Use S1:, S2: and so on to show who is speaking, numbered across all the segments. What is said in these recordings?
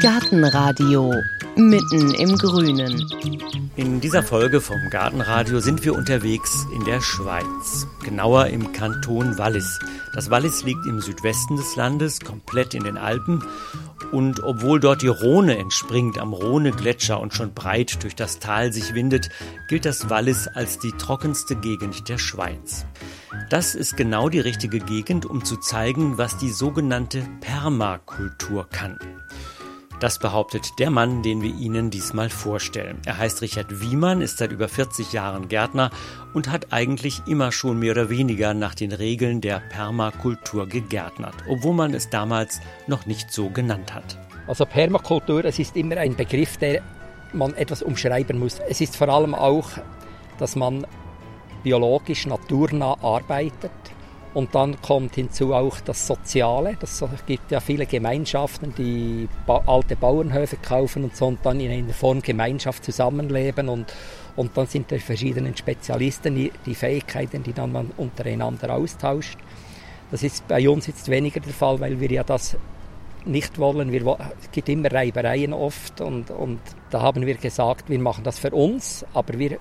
S1: Gartenradio mitten im Grünen.
S2: In dieser Folge vom Gartenradio sind wir unterwegs in der Schweiz, genauer im Kanton Wallis. Das Wallis liegt im Südwesten des Landes, komplett in den Alpen. Und obwohl dort die Rhone entspringt am Rhone-Gletscher und schon breit durch das Tal sich windet, gilt das Wallis als die trockenste Gegend der Schweiz. Das ist genau die richtige Gegend, um zu zeigen, was die sogenannte Permakultur kann. Das behauptet der Mann, den wir Ihnen diesmal vorstellen. Er heißt Richard Wiemann, ist seit über 40 Jahren Gärtner und hat eigentlich immer schon mehr oder weniger nach den Regeln der Permakultur gegärtnert, obwohl man es damals noch nicht so genannt hat.
S3: Also Permakultur, es ist immer ein Begriff, der man etwas umschreiben muss. Es ist vor allem auch, dass man biologisch naturnah arbeitet und dann kommt hinzu auch das Soziale. Es gibt ja viele Gemeinschaften, die alte Bauernhöfe kaufen und so und dann in einer Form Gemeinschaft zusammenleben. Und, und dann sind die verschiedenen Spezialisten, die, die Fähigkeiten, die dann man untereinander austauscht. Das ist bei uns jetzt weniger der Fall, weil wir ja das nicht wollen. Wir, es gibt immer Reibereien oft und, und da haben wir gesagt, wir machen das für uns, aber wir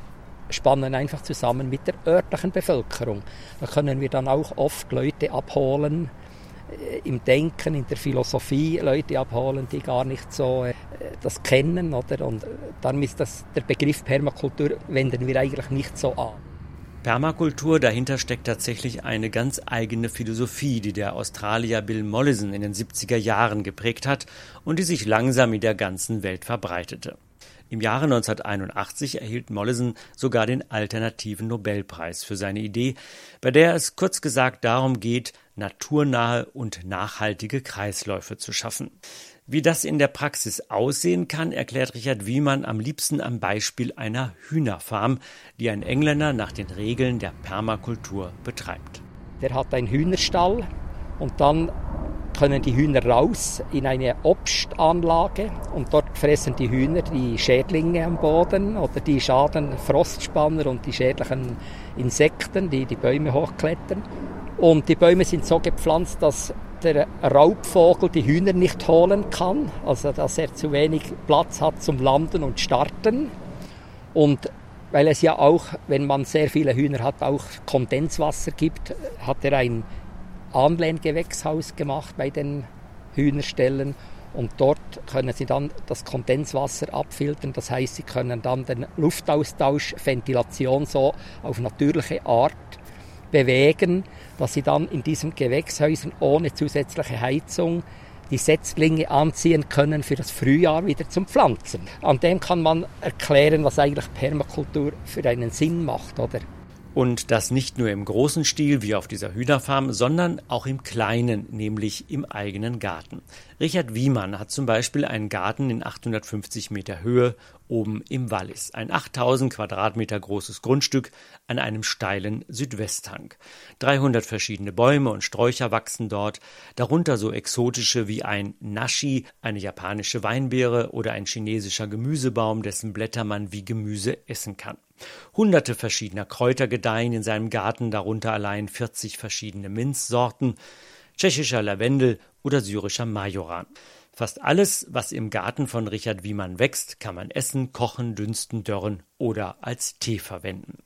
S3: spannen einfach zusammen mit der örtlichen Bevölkerung. Da können wir dann auch oft Leute abholen, äh, im Denken, in der Philosophie Leute abholen, die gar nicht so äh, das kennen. Oder? Und dann ist das, der Begriff Permakultur wenden wir eigentlich nicht so an.
S2: Permakultur, dahinter steckt tatsächlich eine ganz eigene Philosophie, die der Australier Bill Mollison in den 70er Jahren geprägt hat und die sich langsam in der ganzen Welt verbreitete. Im Jahre 1981 erhielt Mollison sogar den alternativen Nobelpreis für seine Idee, bei der es kurz gesagt darum geht, naturnahe und nachhaltige Kreisläufe zu schaffen. Wie das in der Praxis aussehen kann, erklärt Richard Wiemann am liebsten am Beispiel einer Hühnerfarm, die ein Engländer nach den Regeln der Permakultur betreibt.
S3: Der hat einen Hühnerstall und dann können die Hühner raus in eine Obstanlage und dort fressen die Hühner die Schädlinge am Boden oder die Schaden Frostspanner und die schädlichen Insekten, die die Bäume hochklettern. Und die Bäume sind so gepflanzt, dass der Raubvogel die Hühner nicht holen kann, also dass er zu wenig Platz hat zum Landen und Starten. Und weil es ja auch, wenn man sehr viele Hühner hat, auch Kondenswasser gibt, hat er ein Anlehngewächshaus gemacht bei den Hühnerstellen und dort können sie dann das Kondenswasser abfiltern. Das heißt, sie können dann den Luftaustausch, Ventilation so auf natürliche Art bewegen, dass sie dann in diesen Gewächshäusern ohne zusätzliche Heizung die Setzlinge anziehen können für das Frühjahr wieder zum Pflanzen. An dem kann man erklären, was eigentlich Permakultur für einen Sinn macht, oder?
S2: Und das nicht nur im großen Stil wie auf dieser Hühnerfarm, sondern auch im kleinen, nämlich im eigenen Garten. Richard Wiemann hat zum Beispiel einen Garten in 850 Meter Höhe oben im Wallis. Ein 8000 Quadratmeter großes Grundstück an einem steilen Südwesthang. 300 verschiedene Bäume und Sträucher wachsen dort, darunter so exotische wie ein Nashi, eine japanische Weinbeere oder ein chinesischer Gemüsebaum, dessen Blätter man wie Gemüse essen kann. Hunderte verschiedener Kräuter gedeihen in seinem Garten, darunter allein 40 verschiedene Minzsorten, tschechischer Lavendel oder syrischer Majoran. Fast alles, was im Garten von Richard Wiemann wächst, kann man essen, kochen, dünsten, dörren oder als Tee verwenden.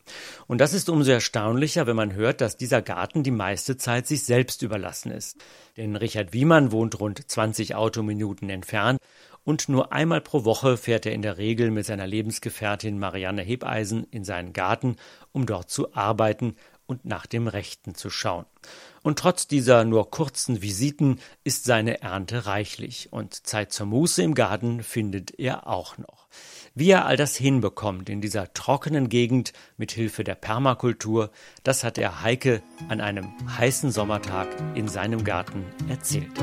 S2: Und das ist umso erstaunlicher, wenn man hört, dass dieser Garten die meiste Zeit sich selbst überlassen ist. Denn Richard Wiemann wohnt rund 20 Autominuten entfernt und nur einmal pro Woche fährt er in der Regel mit seiner Lebensgefährtin Marianne Hebeisen in seinen Garten, um dort zu arbeiten und nach dem Rechten zu schauen. Und trotz dieser nur kurzen Visiten ist seine Ernte reichlich und Zeit zur Muße im Garten findet er auch noch. Wie er all das hinbekommt in dieser trockenen Gegend mit Hilfe der Permakultur, das hat er Heike an einem heißen Sommertag in seinem Garten erzählt.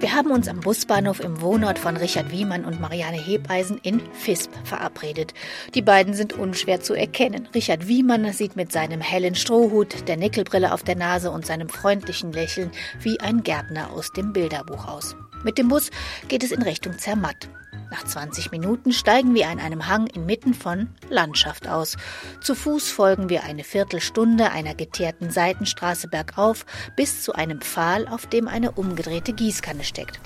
S4: Wir haben uns am Busbahnhof im Wohnort von Richard Wiemann und Marianne Hebeisen in Fisp verabredet. Die beiden sind unschwer zu erkennen. Richard Wiemann sieht mit seinem hellen Strohhut, der Nickelbrille auf der Nase und seinem freundlichen Lächeln wie ein Gärtner aus dem Bilderbuch aus. Mit dem Bus geht es in Richtung Zermatt. Nach 20 Minuten steigen wir an einem Hang inmitten von Landschaft aus. Zu Fuß folgen wir eine Viertelstunde einer geteerten Seitenstraße bergauf bis zu einem Pfahl, auf dem eine umgedrehte Gießkanne steckt.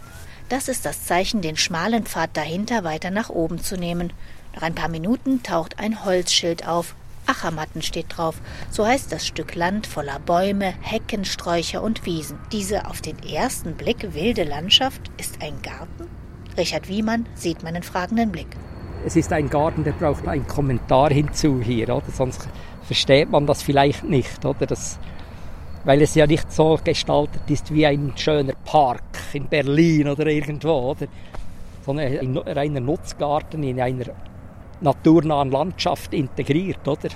S4: Das ist das Zeichen, den schmalen Pfad dahinter weiter nach oben zu nehmen. Nach ein paar Minuten taucht ein Holzschild auf. Achermatten steht drauf. So heißt das Stück Land voller Bäume, Hecken, Sträucher und Wiesen. Diese auf den ersten Blick wilde Landschaft ist ein Garten? Richard Wiemann sieht meinen fragenden Blick.
S3: Es ist ein Garten, der braucht einen Kommentar hinzu hier, oder? Sonst versteht man das vielleicht nicht, oder? Das, weil es ja nicht so gestaltet ist wie ein schöner Park in Berlin oder irgendwo, oder? Sondern ein reiner Nutzgarten in einer naturnahen Landschaft integriert, oder?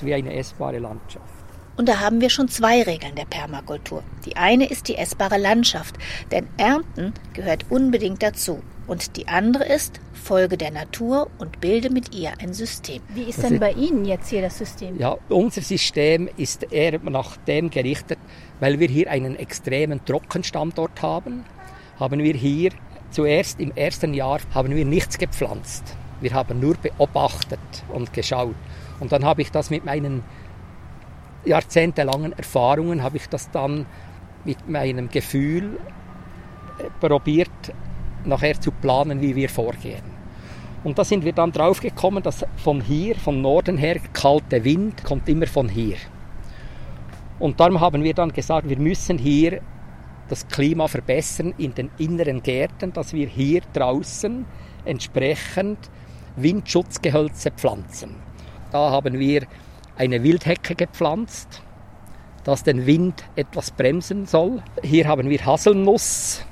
S3: Wie eine essbare Landschaft.
S4: Und da haben wir schon zwei Regeln der Permakultur. Die eine ist die essbare Landschaft, denn Ernten gehört unbedingt dazu. Und die andere ist, folge der Natur und bilde mit ihr ein System.
S5: Wie ist denn bei Ihnen jetzt hier das System?
S3: Ja, unser System ist eher nach dem gerichtet, weil wir hier einen extremen Trockenstandort haben, haben wir hier zuerst im ersten Jahr haben wir nichts gepflanzt. Wir haben nur beobachtet und geschaut. Und dann habe ich das mit meinen jahrzehntelangen Erfahrungen habe ich das dann mit meinem Gefühl äh, probiert, nachher zu planen, wie wir vorgehen. Und da sind wir dann drauf gekommen, dass von hier, vom Norden her, kalte Wind kommt immer von hier. Und darum haben wir dann gesagt, wir müssen hier das Klima verbessern in den inneren Gärten, dass wir hier draußen entsprechend Windschutzgehölze pflanzen. Da haben wir eine Wildhecke gepflanzt, das den Wind etwas bremsen soll. Hier haben wir Haselnuss,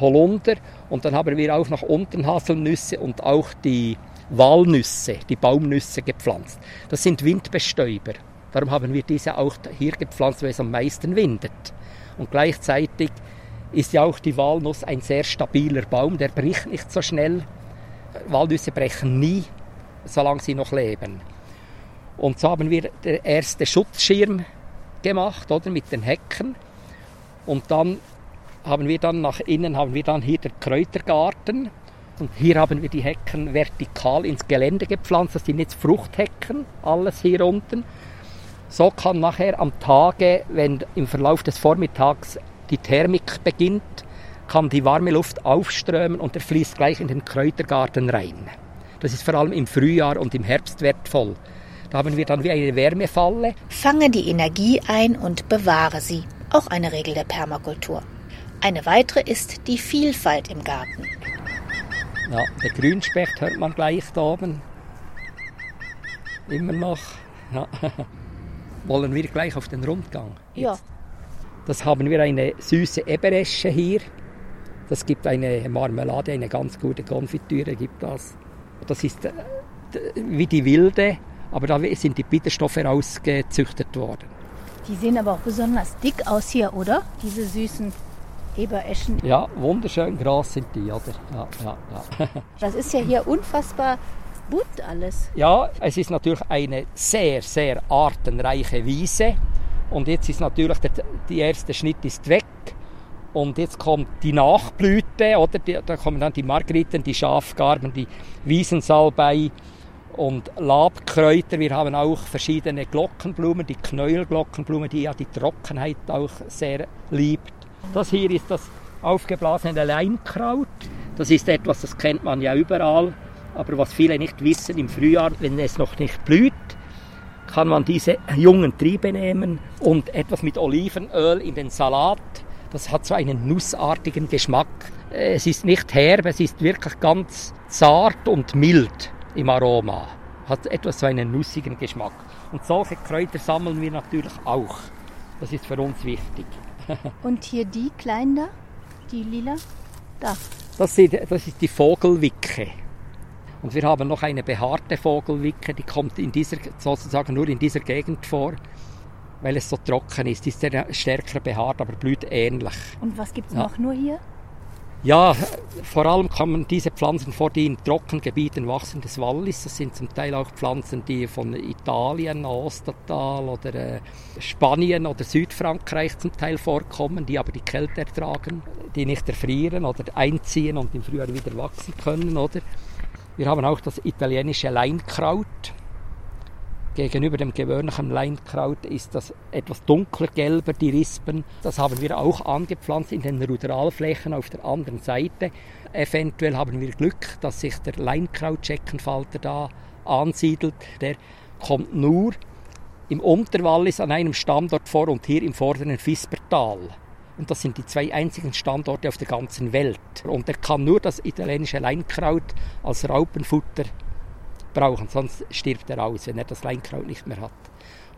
S3: Holunder und dann haben wir auch nach unten Haselnüsse und auch die Walnüsse, die Baumnüsse gepflanzt. Das sind Windbestäuber. Darum haben wir diese auch hier gepflanzt, weil es am meisten windet. Und gleichzeitig ist ja auch die Walnuss ein sehr stabiler Baum, der bricht nicht so schnell. Walnüsse brechen nie, solange sie noch leben. Und so haben wir den ersten Schutzschirm gemacht, oder, mit den Hecken. Und dann haben wir dann nach innen haben wir dann hier den Kräutergarten. Und hier haben wir die Hecken vertikal ins Gelände gepflanzt. Das sind jetzt Fruchthecken, alles hier unten. So kann nachher am Tage, wenn im Verlauf des Vormittags die Thermik beginnt, kann die warme Luft aufströmen und er fließt gleich in den Kräutergarten rein. Das ist vor allem im Frühjahr und im Herbst wertvoll. Da haben wir dann wie eine Wärmefalle.
S4: Fange die Energie ein und bewahre sie. Auch eine Regel der Permakultur. Eine weitere ist die Vielfalt im Garten.
S3: Ja, der Grünspecht hört man gleich da oben. Immer noch. Ja. Wollen wir gleich auf den Rundgang?
S4: Ja.
S3: Das haben wir eine süße Eberesche hier. Das gibt eine Marmelade, eine ganz gute Konfitüre gibt das. Das ist äh, wie die wilde, aber da sind die Bitterstoffe rausgezüchtet worden.
S5: Die sehen aber auch besonders dick aus hier, oder? Diese süßen Ebereschen.
S3: Ja, wunderschön groß sind die, oder? Ja, ja,
S5: ja. Das ist ja hier unfassbar bunt alles.
S3: Ja, es ist natürlich eine sehr, sehr artenreiche Wiese. Und jetzt ist natürlich der, der erste Schnitt ist weg. Und jetzt kommt die Nachblüte, oder? Da kommen dann die Margeriten, die Schafgarben, die Wiesensalbei, und Labkräuter. Wir haben auch verschiedene Glockenblumen, die Knäuelglockenblume, die ja die Trockenheit auch sehr liebt. Das hier ist das aufgeblasene Leinkraut. Das ist etwas, das kennt man ja überall, aber was viele nicht wissen, im Frühjahr, wenn es noch nicht blüht, kann man diese jungen Triebe nehmen und etwas mit Olivenöl in den Salat. Das hat so einen nussartigen Geschmack. Es ist nicht herb, es ist wirklich ganz zart und mild im Aroma. Hat etwas so einen nussigen Geschmack. Und solche Kräuter sammeln wir natürlich auch. Das ist für uns wichtig.
S5: Und hier die kleinen da, die lila, da.
S3: Das ist, das ist die Vogelwicke. Und wir haben noch eine behaarte Vogelwicke, die kommt in dieser, sozusagen nur in dieser Gegend vor, weil es so trocken ist. Die ist sehr stärker behaart, aber blüht ähnlich.
S5: Und was gibt es ja. noch nur hier?
S3: Ja, vor allem man diese Pflanzen vor, die in Trockengebieten wachsen des Wallis. Das sind zum Teil auch Pflanzen, die von Italien, Ostertal oder äh, Spanien oder Südfrankreich zum Teil vorkommen, die aber die Kälte ertragen, die nicht erfrieren oder einziehen und im Frühjahr wieder wachsen können. Oder? Wir haben auch das italienische Leinkraut. Gegenüber dem gewöhnlichen Leinkraut ist das etwas dunkler gelber, die Rispen. Das haben wir auch angepflanzt in den Ruderalflächen auf der anderen Seite. Eventuell haben wir Glück, dass sich der Leinkrautscheckenfalter da ansiedelt. Der kommt nur im Unterwallis an einem Standort vor und hier im vorderen Fispertal. Und das sind die zwei einzigen Standorte auf der ganzen Welt. Und er kann nur das italienische Leinkraut als Raupenfutter brauchen, sonst stirbt er aus, wenn er das Leinkraut nicht mehr hat.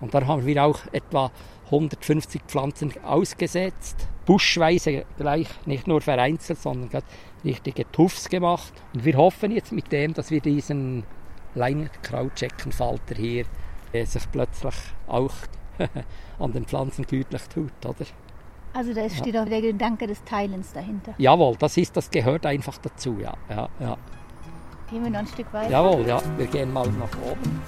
S3: Und dann haben wir auch etwa 150 Pflanzen ausgesetzt, buschweise gleich, nicht nur vereinzelt, sondern richtige Tuffs gemacht. Und wir hoffen jetzt mit dem, dass wir diesen Leinkrautscheckenfalter hier äh, sich plötzlich auch an den Pflanzen gütlich tut, oder?
S5: Also da steht ja. auch der Gedanke des Teilens dahinter.
S3: Jawohl, das ist, das gehört einfach dazu, ja, ja, ja.
S5: Gehen wir noch ein Stück weiter?
S3: Jawohl, ja. Wir gehen mal nach oben.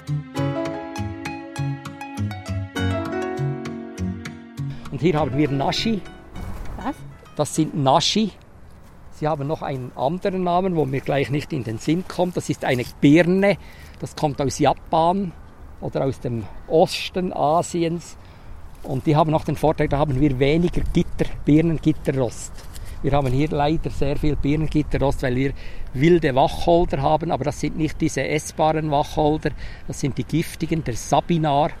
S3: Und hier haben wir Nashi.
S5: Was?
S3: Das sind Nashi. Sie haben noch einen anderen Namen, wo mir gleich nicht in den Sinn kommt. Das ist eine Birne. Das kommt aus Japan oder aus dem Osten Asiens. Und die haben noch den Vorteil, da haben wir weniger Gitter, Birnengitterrost. Wir haben hier leider sehr viel Birnengitterrost, weil wir wilde Wacholder haben, aber das sind nicht diese essbaren Wacholder, das sind die giftigen, der Sabinar.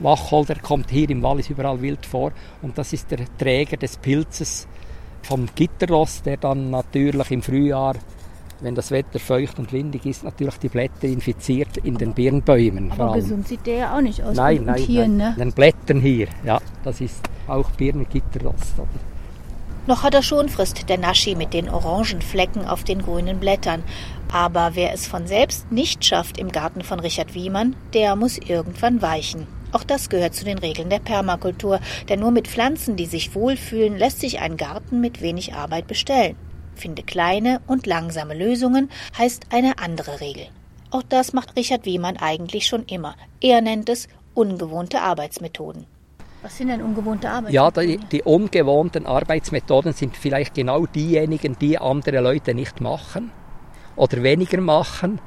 S3: Wacholder kommt hier im Wallis überall wild vor und das ist der Träger des Pilzes vom Gitterrost, der dann natürlich im Frühjahr, wenn das Wetter feucht und windig ist, natürlich die Blätter infiziert in den Birnbäumen.
S5: Aber gesund sieht der ja auch nicht aus.
S3: Nein, nein, hier, nein. Ne? Den Blättern hier, ja, das ist auch Birnengitterrost. Oder?
S4: Noch hat er Schonfrist, der Naschi mit den orangen Flecken auf den grünen Blättern. Aber wer es von selbst nicht schafft im Garten von Richard Wiemann, der muss irgendwann weichen. Auch das gehört zu den Regeln der Permakultur, denn nur mit Pflanzen, die sich wohlfühlen, lässt sich ein Garten mit wenig Arbeit bestellen. Finde kleine und langsame Lösungen heißt eine andere Regel. Auch das macht Richard Wiemann eigentlich schon immer. Er nennt es ungewohnte Arbeitsmethoden.
S5: Was sind denn ungewohnte Arbeitsmethoden?
S3: Ja, die, die ungewohnten Arbeitsmethoden sind vielleicht genau diejenigen, die andere Leute nicht machen oder weniger machen,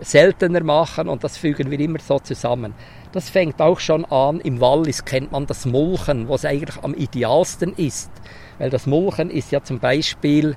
S3: seltener machen und das fügen wir immer so zusammen. Das fängt auch schon an, im Wallis kennt man das Mulchen, was eigentlich am idealsten ist. Weil das Mulchen ist ja zum Beispiel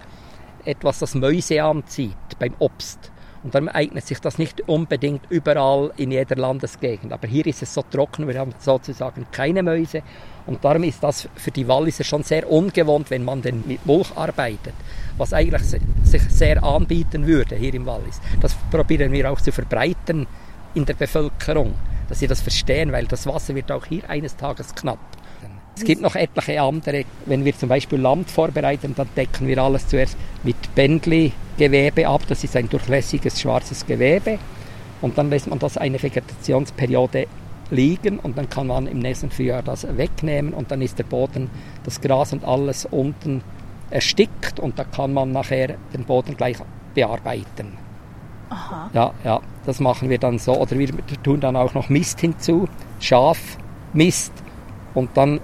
S3: etwas, das Mäuse anzieht beim Obst. Und dann eignet sich das nicht unbedingt überall in jeder Landesgegend. Aber hier ist es so trocken, wir haben sozusagen keine Mäuse. Und darum ist das für die Walliser schon sehr ungewohnt, wenn man denn mit Mulch arbeitet. Was eigentlich sich sehr anbieten würde hier im Wallis. Das probieren wir auch zu verbreiten in der Bevölkerung, dass sie das verstehen, weil das Wasser wird auch hier eines Tages knapp. Es gibt noch etliche andere. Wenn wir zum Beispiel Land vorbereiten, dann decken wir alles zuerst mit Bändli-Gewebe ab. Das ist ein durchlässiges schwarzes Gewebe. Und dann lässt man das eine Vegetationsperiode liegen und dann kann man im nächsten Frühjahr das wegnehmen und dann ist der Boden, das Gras und alles unten erstickt und da kann man nachher den Boden gleich bearbeiten.
S5: Aha.
S3: Ja, ja, das machen wir dann so. Oder wir tun dann auch noch Mist hinzu, Schafmist und dann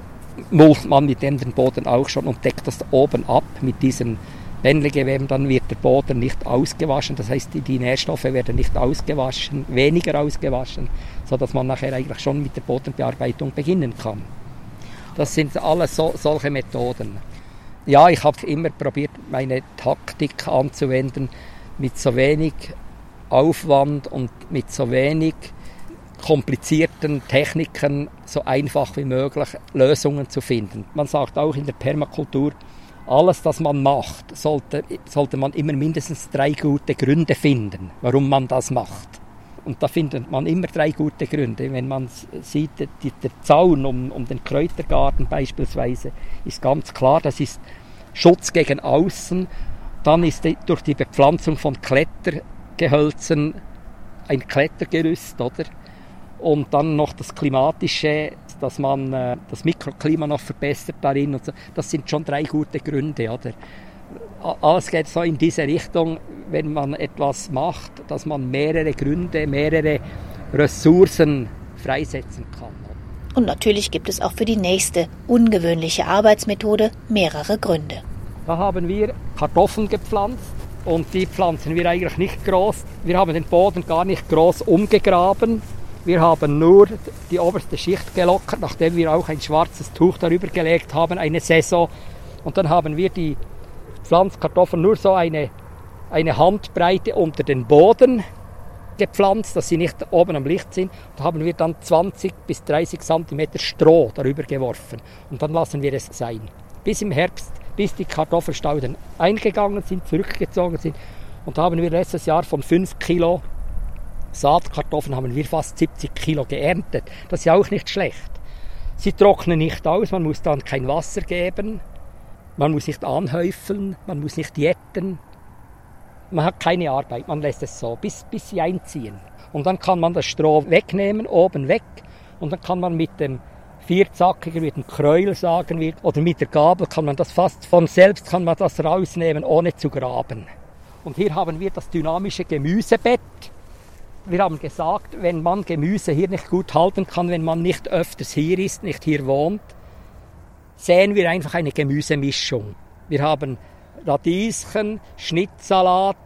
S3: mulcht man mit dem den Boden auch schon und deckt das oben ab mit diesen Bändlegeweben, dann wird der Boden nicht ausgewaschen, das heißt, die, die Nährstoffe werden nicht ausgewaschen, weniger ausgewaschen, sodass man nachher eigentlich schon mit der Bodenbearbeitung beginnen kann. Das sind alles so, solche Methoden. Ja, ich habe immer probiert, meine Taktik anzuwenden, mit so wenig Aufwand und mit so wenig komplizierten Techniken so einfach wie möglich Lösungen zu finden. Man sagt auch in der Permakultur, alles, was man macht, sollte, sollte man immer mindestens drei gute Gründe finden, warum man das macht. Und da findet man immer drei gute Gründe. Wenn man sieht, die, der Zaun um, um den Kräutergarten beispielsweise ist ganz klar, das ist Schutz gegen Außen. Dann ist die, durch die Bepflanzung von Klettergehölzen ein Klettergerüst, oder? Und dann noch das Klimatische, dass man äh, das Mikroklima noch verbessert darin und so. Das sind schon drei gute Gründe, oder? Alles geht so in diese Richtung, wenn man etwas macht, dass man mehrere Gründe, mehrere Ressourcen freisetzen kann.
S4: Und natürlich gibt es auch für die nächste ungewöhnliche Arbeitsmethode mehrere Gründe.
S3: Da haben wir Kartoffeln gepflanzt und die pflanzen wir eigentlich nicht groß. Wir haben den Boden gar nicht groß umgegraben. Wir haben nur die oberste Schicht gelockert, nachdem wir auch ein schwarzes Tuch darüber gelegt haben, eine Saison. Und dann haben wir die Pflanzkartoffeln nur so eine, eine Handbreite unter den Boden gepflanzt, dass sie nicht oben am Licht sind. Da haben wir dann 20 bis 30 cm Stroh darüber geworfen. Und dann lassen wir es sein. Bis im Herbst, bis die Kartoffelstauden eingegangen sind, zurückgezogen sind. Und da haben wir letztes Jahr von 5 Kilo Saatkartoffeln haben wir fast 70 Kilo geerntet. Das ist ja auch nicht schlecht. Sie trocknen nicht aus, man muss dann kein Wasser geben, man muss nicht anhäufeln, man muss nicht jetten, man hat keine Arbeit, man lässt es so, bis, bis sie einziehen. Und dann kann man das Stroh wegnehmen, oben weg, und dann kann man mit dem vierzackigen, mit dem Kräuel sagen wir, oder mit der Gabel kann man das fast von selbst kann man das rausnehmen, ohne zu graben. Und hier haben wir das dynamische Gemüsebett. Wir haben gesagt, wenn man Gemüse hier nicht gut halten kann, wenn man nicht öfters hier ist, nicht hier wohnt, säen wir einfach eine Gemüsemischung. Wir haben Radieschen, Schnittsalat,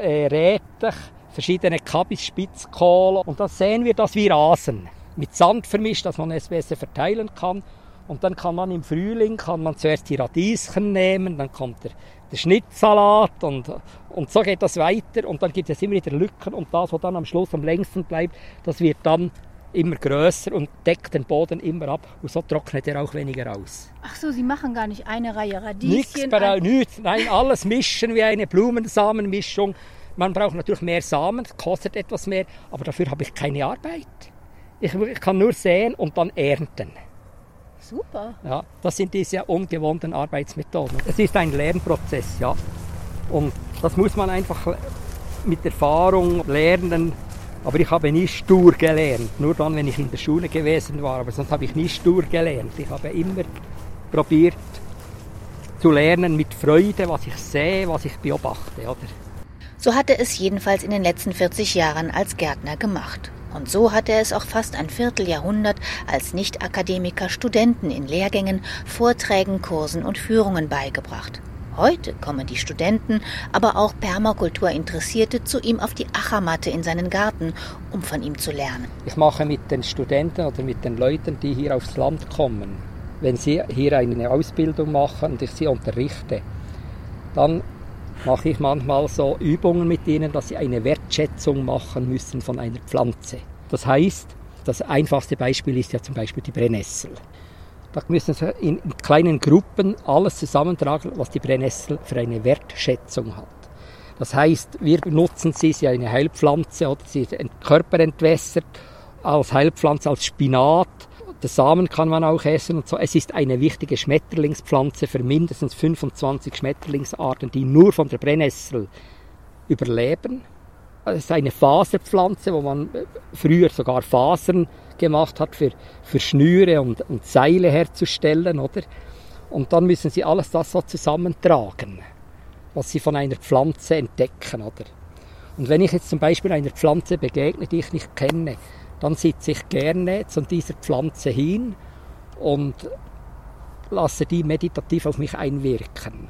S3: äh, Rätich, verschiedene Kabis, Spitzkohl und das sehen wir, dass wir rasen. Mit Sand vermischt, dass man es besser verteilen kann. Und dann kann man im Frühling kann man zuerst die Radieschen nehmen, dann kommt der, der Schnittsalat und, und so geht das weiter und dann gibt es immer wieder Lücken und das, was dann am Schluss am längsten bleibt, das wird dann immer größer und deckt den Boden immer ab und so trocknet er auch weniger aus.
S5: Ach so, Sie machen gar nicht eine Reihe Radieschen?
S3: Nichts, nichts, nein, alles mischen wie eine Blumensamenmischung. Man braucht natürlich mehr Samen, kostet etwas mehr, aber dafür habe ich keine Arbeit. Ich, ich kann nur säen und dann ernten.
S5: Super.
S3: Ja, das sind diese ungewohnten Arbeitsmethoden. Es ist ein Lernprozess, ja. Und das muss man einfach mit Erfahrung lernen, aber ich habe nie stur gelernt, nur dann, wenn ich in der Schule gewesen war. Aber sonst habe ich nie stur gelernt. Ich habe immer probiert zu lernen mit Freude, was ich sehe, was ich beobachte. Oder?
S4: So hat er es jedenfalls in den letzten 40 Jahren als Gärtner gemacht. Und so hat er es auch fast ein Vierteljahrhundert als Nicht-Akademiker Studenten in Lehrgängen, Vorträgen, Kursen und Führungen beigebracht. Heute kommen die Studenten, aber auch Permakultur-Interessierte zu ihm auf die Achermatte in seinen Garten, um von ihm zu lernen.
S3: Ich mache mit den Studenten oder mit den Leuten, die hier aufs Land kommen, wenn sie hier eine Ausbildung machen und ich sie unterrichte, dann mache ich manchmal so Übungen mit ihnen, dass sie eine Wertschätzung machen müssen von einer Pflanze. Das heißt, das einfachste Beispiel ist ja zum Beispiel die Brennnessel. Da müssen Sie in, kleinen Gruppen alles zusammentragen, was die Brennnessel für eine Wertschätzung hat. Das heißt, wir nutzen sie, sie eine Heilpflanze oder sie ist körperentwässert als Heilpflanze, als Spinat. Der Samen kann man auch essen und so. Es ist eine wichtige Schmetterlingspflanze für mindestens 25 Schmetterlingsarten, die nur von der Brennnessel überleben. Es ist eine Faserpflanze, wo man früher sogar Fasern gemacht hat, für, für Schnüre und, und Seile herzustellen, oder? Und dann müssen sie alles das so zusammentragen, was sie von einer Pflanze entdecken, oder? Und wenn ich jetzt zum Beispiel einer Pflanze begegne, die ich nicht kenne, dann sitze ich gerne zu dieser Pflanze hin und lasse die meditativ auf mich einwirken.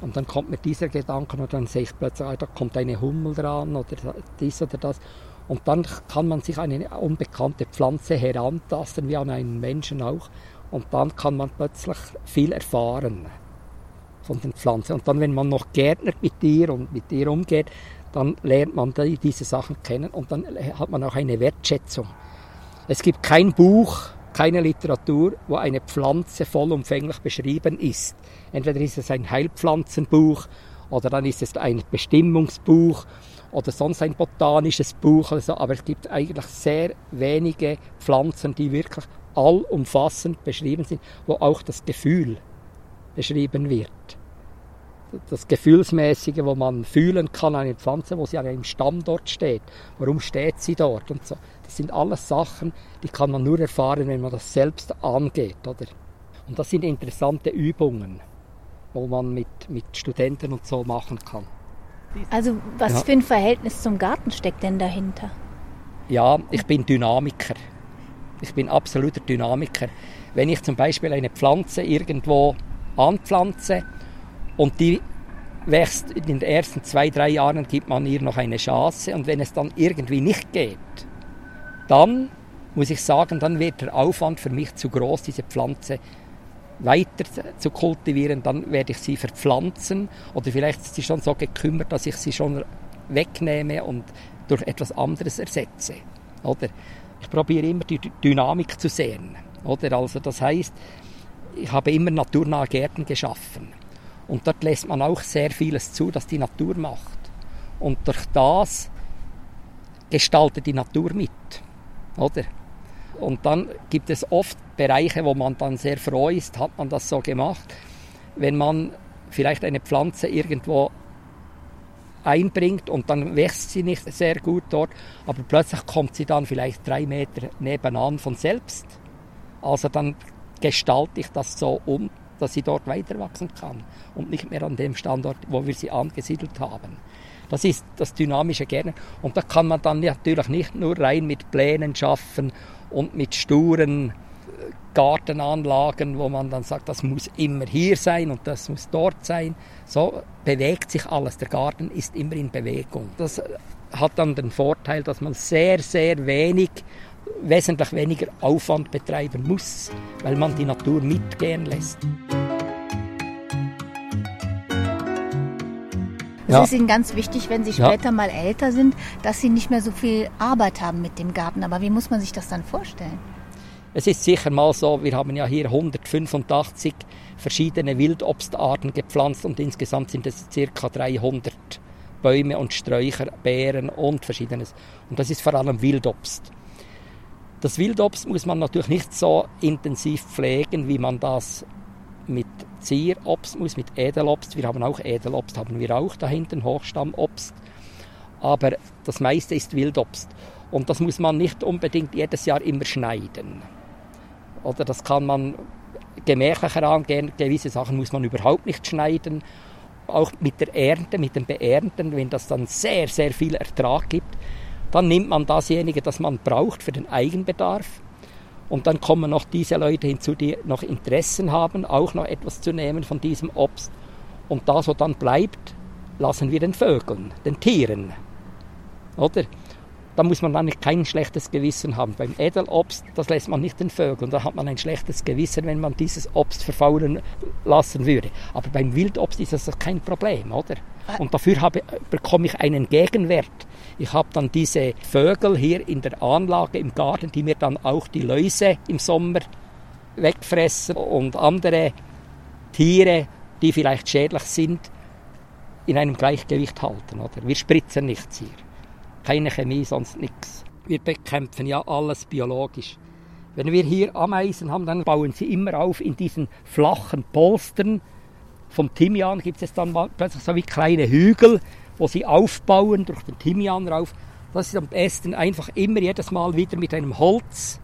S3: Und dann kommt mir dieser Gedanke und dann sehe ich plötzlich, ah, da kommt eine Hummel dran oder dies oder das. Und dann kann man sich eine unbekannte Pflanze herantasten, wie an einen Menschen auch. Und dann kann man plötzlich viel erfahren von den Pflanzen. Und dann, wenn man noch gärtnert mit dir und mit dir umgeht, dann lernt man diese Sachen kennen und dann hat man auch eine Wertschätzung. Es gibt kein Buch, keine Literatur, wo eine Pflanze vollumfänglich beschrieben ist. Entweder ist es ein Heilpflanzenbuch oder dann ist es ein Bestimmungsbuch oder sonst ein botanisches Buch oder so, aber es gibt eigentlich sehr wenige Pflanzen, die wirklich allumfassend beschrieben sind, wo auch das Gefühl beschrieben wird. Das Gefühlsmäßige, wo man fühlen kann, eine Pflanze, wo sie an einem Standort steht. Warum steht sie dort und so. Das sind alles Sachen, die kann man nur erfahren, wenn man das selbst angeht, oder? Und das sind interessante Übungen wo man mit, mit Studenten und so machen kann.
S5: Also was
S3: Ja.
S5: für ein Verhältnis zum Garten steckt denn dahinter?
S3: Ja, ich bin Dynamiker. Ich bin absoluter Dynamiker. Wenn ich zum Beispiel eine Pflanze irgendwo anpflanze und die wächst in den ersten zwei, drei Jahren, gibt man ihr noch eine Chance und wenn es dann irgendwie nicht geht, dann muss ich sagen, dann wird der Aufwand für mich zu groß, diese Pflanze weiter zu kultivieren, dann werde ich sie verpflanzen oder vielleicht ist sie schon so gekümmert, dass ich sie schon wegnehme und durch etwas anderes ersetze. Oder? Ich probiere immer die Dynamik zu sehen. Oder? Also das heißt, ich habe immer naturnahe Gärten geschaffen. Und dort lässt man auch sehr vieles zu, das die Natur macht. Und durch das gestaltet die Natur mit. Oder? Und dann gibt es oft Bereiche, wo man dann sehr froh ist, hat man das so gemacht. Wenn man vielleicht eine Pflanze irgendwo einbringt und dann wächst sie nicht sehr gut dort, aber plötzlich kommt sie dann vielleicht drei Meter nebenan von selbst. Also dann gestalte ich das so um, dass sie dort weiter wachsen kann und nicht mehr an dem Standort, wo wir sie angesiedelt haben. Das ist das dynamische Gärtnern. Und da kann man dann natürlich nicht nur rein mit Plänen schaffen und mit sturen äh, Gartenanlagen, wo man dann sagt, das muss immer hier sein und das muss dort sein. So bewegt sich alles. Der Garten ist immer in Bewegung. Das äh, hat dann den Vorteil, dass man sehr, sehr wenig, wesentlich weniger Aufwand betreiben muss, weil man die Natur mitgehen lässt.
S5: Es
S3: Ja.
S5: ist Ihnen ganz wichtig, wenn Sie
S3: Ja.
S5: später mal älter sind, dass Sie nicht mehr so viel Arbeit haben mit dem Garten. Aber wie muss man sich das dann vorstellen?
S3: Es ist sicher mal so, wir haben ja hier 185 verschiedene Wildobstarten gepflanzt und insgesamt sind es circa 300 Bäume und Sträucher, Beeren und verschiedenes. Und das ist vor allem Wildobst. Das Wildobst muss man natürlich nicht so intensiv pflegen, wie man das mit Zierobst muss, mit Edelobst. Wir haben auch Edelobst, haben wir auch da hinten, Hochstammobst. Aber das meiste ist Wildobst. Und das muss man nicht unbedingt jedes Jahr immer schneiden. Oder das kann man gemächlicher angehen. Gewisse Sachen muss man überhaupt nicht schneiden. Auch mit der Ernte, mit dem Beernten, wenn das dann sehr, sehr viel Ertrag gibt, dann nimmt man dasjenige, das man braucht für den Eigenbedarf. Und dann kommen noch diese Leute hinzu, die noch Interessen haben, auch noch etwas zu nehmen von diesem Obst. Und das, was dann bleibt, lassen wir den Vögeln, den Tieren. Oder? Da muss man dann kein schlechtes Gewissen haben. Beim Edelobst, das lässt man nicht den Vögeln. Da hat man ein schlechtes Gewissen, wenn man dieses Obst verfaulen lassen würde. Aber beim Wildobst ist das kein Problem, oder? Und dafür habe, bekomme ich einen Gegenwert. Ich habe dann diese Vögel hier in der Anlage im Garten, die mir dann auch die Läuse im Sommer wegfressen und andere Tiere, die vielleicht schädlich sind, in einem Gleichgewicht halten. Oder? Wir spritzen nichts hier. Keine Chemie, sonst nichts. Wir bekämpfen ja alles biologisch. Wenn wir hier Ameisen haben, dann bauen sie immer auf in diesen flachen Polstern. Vom Thymian gibt es dann plötzlich so wie kleine Hügel, wo sie aufbauen durch den Thymian rauf. Das ist am besten einfach immer jedes Mal wieder mit einem Holz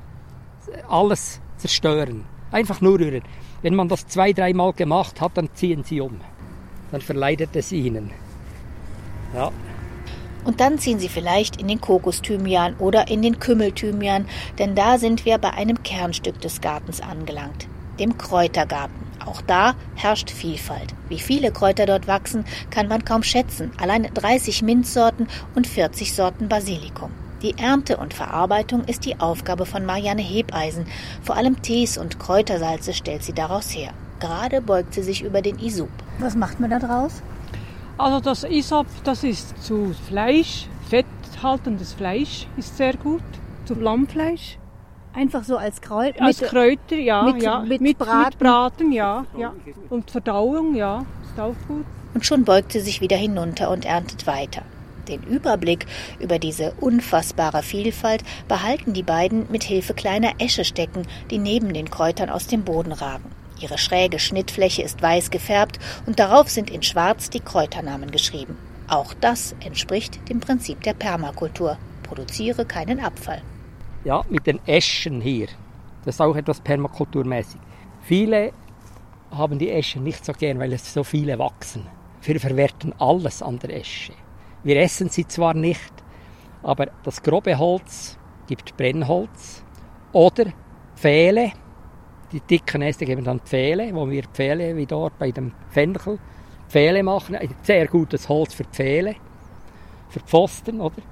S3: alles zerstören. Einfach nur rühren. Wenn man das zwei, dreimal gemacht hat, dann ziehen sie um. Dann verleidet es ihnen. Ja.
S4: Und dann ziehen Sie vielleicht in den Kokosthymian oder in den Kümmelthymian, denn da sind wir bei einem Kernstück des Gartens angelangt, dem Kräutergarten. Auch da herrscht Vielfalt. Wie viele Kräuter dort wachsen, kann man kaum schätzen. Allein 30 Minzsorten und 40 Sorten Basilikum. Die Ernte und Verarbeitung ist die Aufgabe von Marianne Hebeisen. Vor allem Tees und Kräutersalze stellt sie daraus her. Gerade beugt sie sich über den Isub.
S5: Was macht man da draus?
S6: Also das Isop, das ist zu Fleisch, fetthaltendes Fleisch ist sehr gut, zu Lammfleisch.
S5: Einfach so als Kräut?
S6: Als
S5: mit-
S6: Kräuter, ja,
S5: mit-
S6: ja.
S5: mit
S6: mit
S5: Braten?
S6: Mit Braten, ja, ja. Und Verdauung, ja, ist auch gut.
S4: Und schon beugt sie sich wieder hinunter und erntet weiter. Den Überblick über diese unfassbare Vielfalt behalten die beiden mit Hilfe kleiner Eschestecken, die neben den Kräutern aus dem Boden ragen. Ihre schräge Schnittfläche ist weiß gefärbt und darauf sind in Schwarz die Kräuternamen geschrieben. Auch das entspricht dem Prinzip der Permakultur. Produziere keinen Abfall.
S3: Ja, mit den Eschen hier. Das ist auch etwas permakulturmäßig. Viele haben die Eschen nicht so gern, weil es so viele wachsen. Wir verwerten alles an der Esche. Wir essen sie zwar nicht, aber das grobe Holz gibt Brennholz oder Pfähle. Die dicken Äste geben dann Pfähle, wo wir Pfähle wie dort bei dem Fenchel Pfähle machen. Sehr gutes Holz für Pfähle, für Pfosten, oder?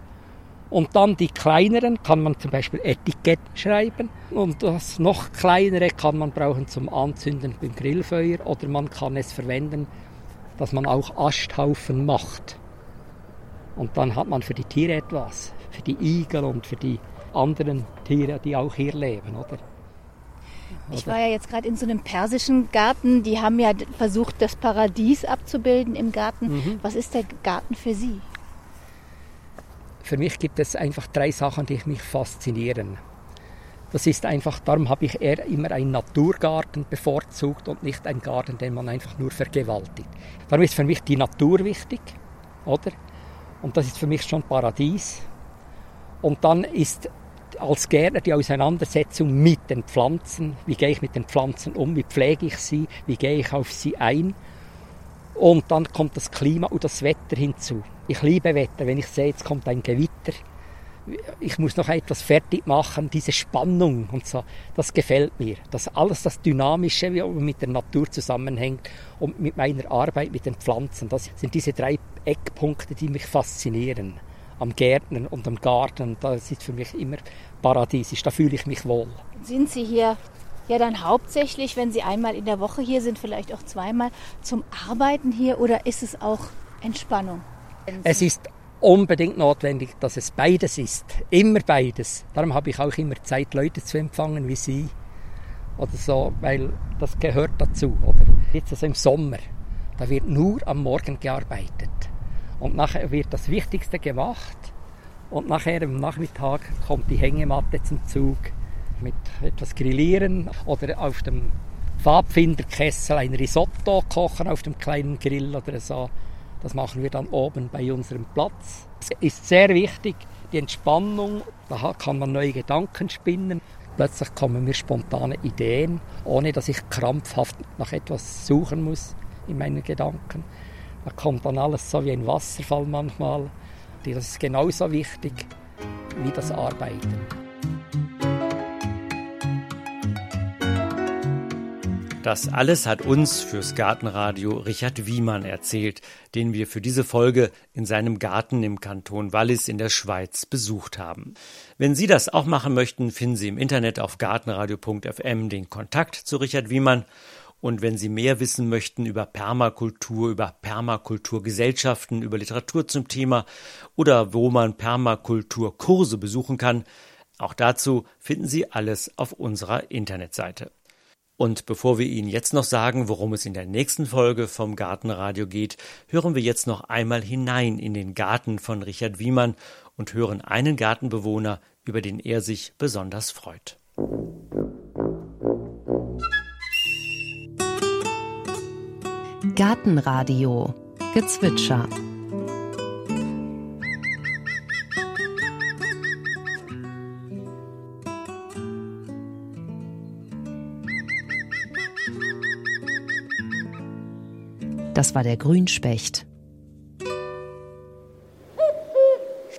S3: Und dann die kleineren kann man zum Beispiel Etiketten schreiben. Und das noch kleinere kann man brauchen zum Anzünden beim Grillfeuer oder man kann es verwenden, dass man auch Asthaufen macht. Und dann hat man für die Tiere etwas, für die Igel und für die anderen Tiere, die auch hier leben, oder?
S5: Ich war ja jetzt gerade in so einem persischen Garten. Die haben ja versucht, das Paradies abzubilden im Garten. Mhm. Was ist der Garten für Sie?
S3: Für mich gibt es einfach drei Sachen, die mich faszinieren. Das ist einfach, darum habe ich eher immer einen Naturgarten bevorzugt und nicht einen Garten, den man einfach nur vergewaltigt. Darum ist für mich die Natur wichtig, oder? Und das ist für mich schon Paradies. Und dann ist als Gärtner die Auseinandersetzung mit den Pflanzen. Wie gehe ich mit den Pflanzen um? Wie pflege ich sie? Wie gehe ich auf sie ein? Und dann kommt das Klima und das Wetter hinzu. Ich liebe Wetter, wenn ich sehe, jetzt kommt ein Gewitter. Ich muss noch etwas fertig machen, diese Spannung und so, das gefällt mir. Das alles das Dynamische, wie mit der Natur zusammenhängt und mit meiner Arbeit mit den Pflanzen, das sind diese drei Eckpunkte, die mich faszinieren. Am Gärtnern und am Garten, das ist für mich immer paradiesisch, da fühle ich mich wohl.
S5: Sind Sie hier ja dann hauptsächlich, wenn Sie einmal in der Woche hier sind, vielleicht auch zweimal zum Arbeiten hier oder ist es auch Entspannung?
S3: Es ist unbedingt notwendig, dass es beides ist. Immer beides. Darum habe ich auch immer Zeit, Leute zu empfangen wie Sie. Oder so, weil das gehört dazu. Oder jetzt also im Sommer, da wird nur am Morgen gearbeitet. Und nachher wird das Wichtigste gemacht. Und nachher im Nachmittag kommt die Hängematte zum Zug mit etwas Grillieren oder auf dem Pfadfinderkessel ein Risotto kochen auf dem kleinen Grill oder so. Das machen wir dann oben bei unserem Platz. Es ist sehr wichtig, die Entspannung, da kann man neue Gedanken spinnen. Plötzlich kommen mir spontane Ideen, ohne dass ich krampfhaft nach etwas suchen muss in meinen Gedanken. Da kommt dann alles so wie ein Wasserfall manchmal. Das ist genauso wichtig wie das Arbeiten.
S2: Das alles hat uns fürs Gartenradio Richard Wiemann erzählt, den wir für diese Folge in seinem Garten im Kanton Wallis in der Schweiz besucht haben. Wenn Sie das auch machen möchten, finden Sie im Internet auf gartenradio.fm den Kontakt zu Richard Wiemann. Und wenn Sie mehr wissen möchten über Permakultur, über Permakulturgesellschaften, über Literatur zum Thema oder wo man Permakulturkurse besuchen kann, auch dazu finden Sie alles auf unserer Internetseite. Und bevor wir Ihnen jetzt noch sagen, worum es in der nächsten Folge vom Gartenradio geht, hören wir jetzt noch einmal hinein in den Garten von Richard Wiemann und hören einen Gartenbewohner, über den er sich besonders freut.
S1: Gartenradio Gezwitscher Das war der Grünspecht.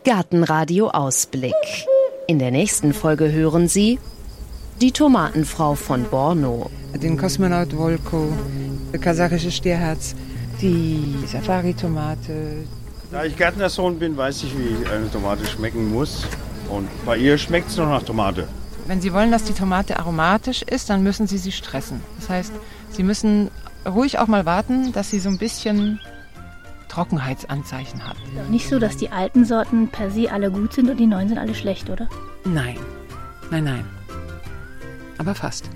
S1: Gartenradio Ausblick. In der nächsten Folge hören Sie die Tomatenfrau von Borno.
S7: Den Kosmonaut Volko, kasachische Stierherz, die Safari-Tomate.
S8: Da ich Gärtnersohn bin, weiß ich, wie eine Tomate schmecken muss. Und bei ihr schmeckt es noch nach Tomate.
S7: Wenn Sie wollen, dass die Tomate aromatisch ist, dann müssen Sie sie stressen. Das heißt, Sie müssen ruhig auch mal warten, dass sie so ein bisschen Trockenheitsanzeichen hat.
S5: Nicht so, dass die alten Sorten per se alle gut sind und die neuen sind alle schlecht, oder?
S7: Nein, nein, nein. Aber fast.